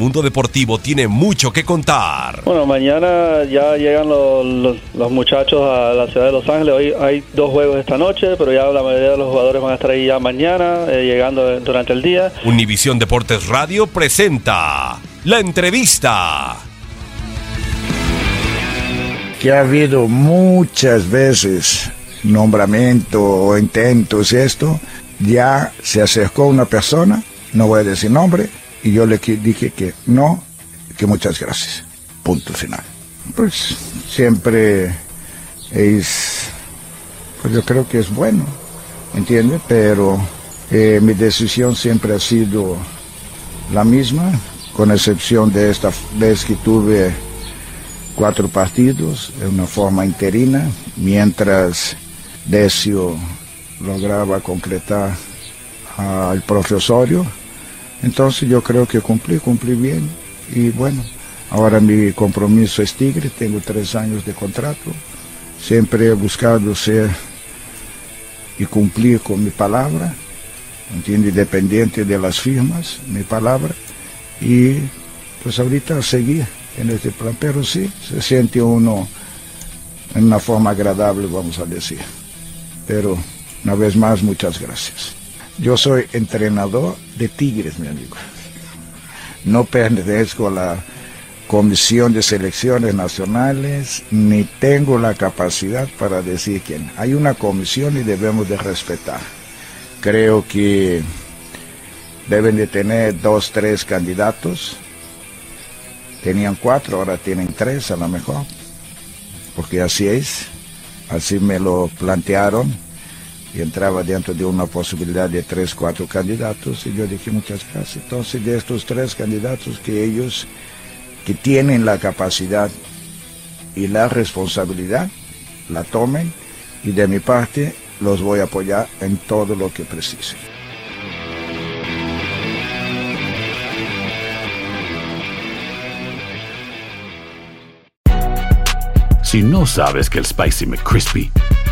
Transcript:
Mundo deportivo tiene mucho que contar. Bueno, mañana ya llegan los, los, los, muchachos a la ciudad de Los Ángeles. Hoy hay dos juegos esta noche, pero ya la mayoría de los jugadores van a estar ahí ya mañana, eh, llegando durante el día. Univisión Deportes Radio presenta la entrevista. Que ha habido muchas veces nombramiento o intentos y esto, ya se acercó una persona, no voy a decir nombre, y yo le dije que no, que muchas gracias. Punto final. Pues siempre es, pues yo creo que es bueno, ¿entiende? Pero eh, mi decisión siempre ha sido la misma, con excepción de esta vez que tuve cuatro partidos de una forma interina, mientras Decio lograba concretar al profesorio entonces yo creo que cumplí, cumplí bien y bueno, ahora mi compromiso es Tigre, tengo tres años de contrato, siempre he buscado ser y cumplir con mi palabra, entiende, independiente de las firmas, mi palabra, y pues ahorita seguir en este plan, pero sí, se siente uno en una forma agradable, vamos a decir. Pero una vez más, muchas gracias. Yo soy entrenador de Tigres, mi amigo. No pertenezco a la Comisión de Selecciones Nacionales, ni tengo la capacidad para decir quién. Hay una comisión y debemos de respetar. Creo que deben de tener dos, tres candidatos. Tenían cuatro, ahora tienen tres a lo mejor. Porque así es. Así me lo plantearon entraba dentro de una posibilidad de tres, cuatro candidatos y yo dije muchas gracias. Entonces de estos tres candidatos que ellos que tienen la capacidad y la responsabilidad la tomen y de mi parte los voy a apoyar en todo lo que precisen. Si no sabes que el Spicy McCrispy